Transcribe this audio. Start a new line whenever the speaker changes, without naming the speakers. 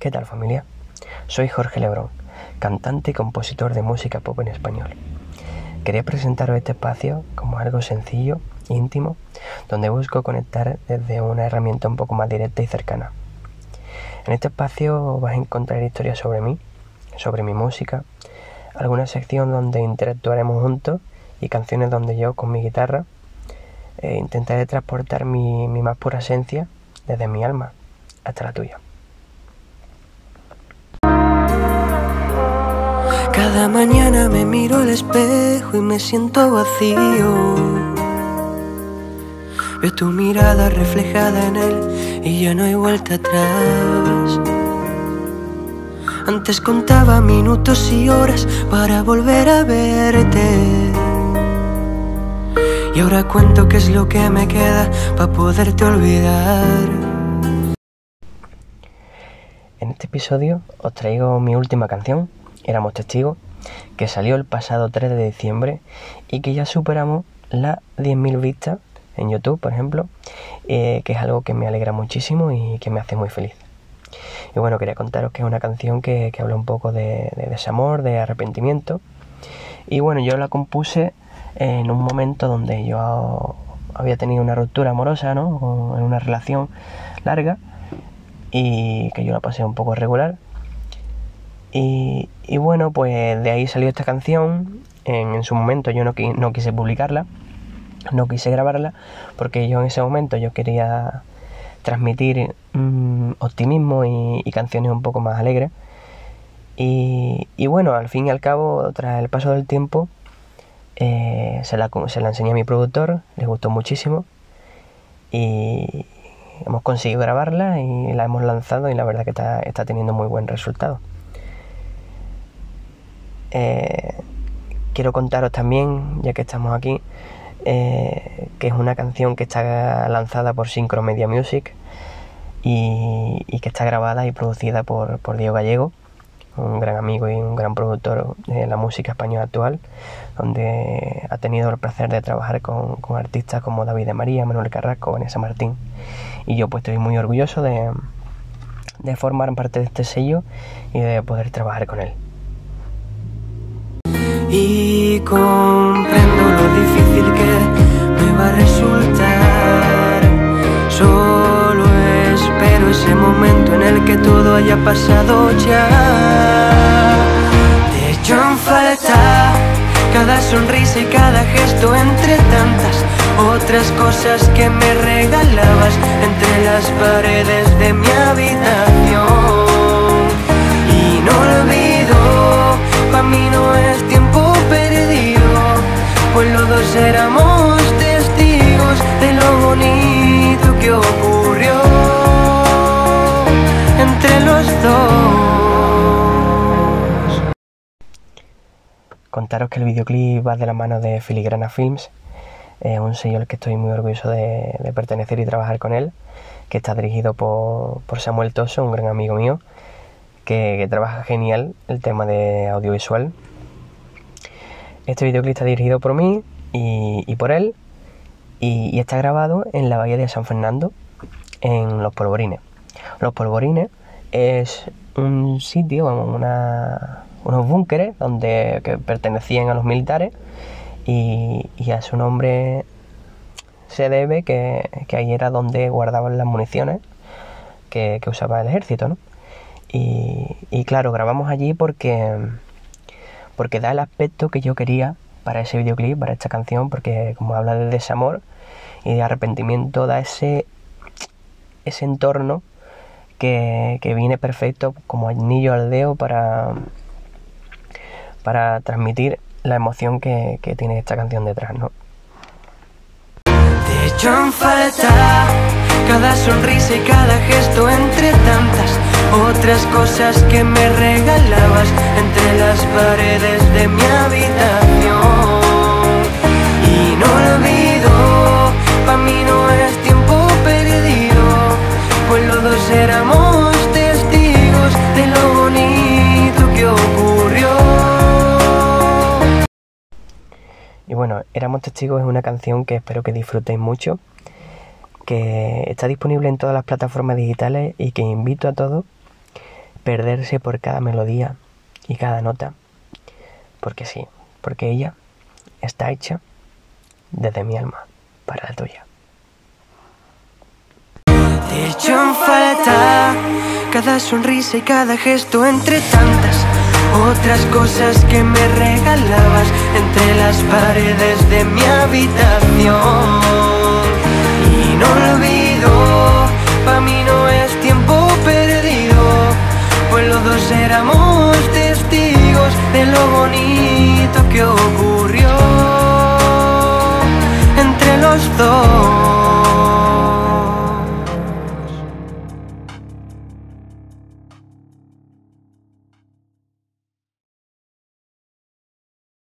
¿Qué tal familia? Soy Jorge Lebrón, cantante y compositor de música pop en español. Quería presentaros este espacio como algo sencillo, íntimo, donde busco conectar desde una herramienta un poco más directa y cercana. En este espacio vas a encontrar historias sobre mí, sobre mi música, alguna sección donde interactuaremos juntos y canciones donde yo con mi guitarra eh, intentaré transportar mi, mi más pura esencia desde mi alma hasta la tuya.
Cada mañana me miro al espejo y me siento vacío. Veo tu mirada reflejada en él y ya no hay vuelta atrás. Antes contaba minutos y horas para volver a verte. Y ahora cuento qué es lo que me queda para poderte olvidar.
En este episodio os traigo mi última canción, Éramos Testigos, que salió el pasado 3 de diciembre y que ya superamos las 10.000 vistas en YouTube, por ejemplo, eh, que es algo que me alegra muchísimo y que me hace muy feliz. Y bueno, quería contaros que es una canción que, habla un poco de, de, desamor, de arrepentimiento. Y bueno, yo la compuse en un momento donde yo había tenido una ruptura amorosa, ¿no? En una relación larga y que yo la pasé un poco regular. Y, bueno, pues de ahí salió esta canción. En, su momento yo no, no, quise publicarla, no quise grabarla, porque yo en ese momento yo quería transmitir mm, optimismo y, canciones un poco más alegres. Y, y, bueno, al fin y al cabo, tras el paso del tiempo, eh, se, la, se la enseñé a mi productor, le gustó muchísimo. Y, hemos conseguido grabarla y la hemos lanzado y la verdad que está, está teniendo muy buen resultado. Eh, quiero contaros también, ya que estamos aquí, eh, que es una canción que está lanzada por Syncromedia Music y, que está grabada y producida por, por Diego Gallego, un gran amigo y un gran productor de la música española actual, donde ha tenido el placer de trabajar con, artistas como David de María, Manuel Carrasco, Vanessa Martín. Y yo pues estoy muy orgulloso de formar parte de este sello y de poder trabajar con él.
Y comprendo lo difícil que me va a resultar. Solo espero ese momento en el que todo haya pasado ya. Te echo en falta cada sonrisa y cada gesto entre tantas otras cosas que me regalabas entre las paredes de mi habitación. Éramos testigos de lo bonito que ocurrió entre los dos.
Contaros que el videoclip va de la mano de Filigrana Films, un sello al que estoy muy orgulloso de, pertenecer y trabajar con él, que está dirigido por, Samuel Toso, un gran amigo mío, que, trabaja genial el tema de audiovisual. Este videoclip está dirigido por mí y, por él, y, está grabado en la bahía de San Fernando, en Los Polvorines. Los Polvorines es un sitio, unos búnkeres donde que pertenecían a los militares y, a su nombre se debe que, ahí era donde guardaban las municiones que, usaba el ejército, ¿no? Y, claro, grabamos allí porque, porque da el aspecto que yo quería para ese videoclip, para esta canción, porque como habla de desamor y de arrepentimiento, da ese, ese entorno que, que viene perfecto como anillo al dedo para, para transmitir la emoción que, que tiene esta canción detrás, ¿no?
Te falta cada sonrisa y cada gesto entre tantas otras cosas que me regalabas entre las paredes los dos éramos testigos de lo bonito que ocurrió.
Y bueno, Éramos Testigos es una canción que espero que disfrutéis mucho, que está disponible en todas las plataformas digitales y que invito a todos perderse por cada melodía y cada nota. Porque sí, porque ella está hecha desde mi alma para la tuya.
He hecho en falta cada sonrisa y cada gesto entre tantas otras cosas que me regalabas entre las paredes de mi habitación. Y no olvido, pa' mí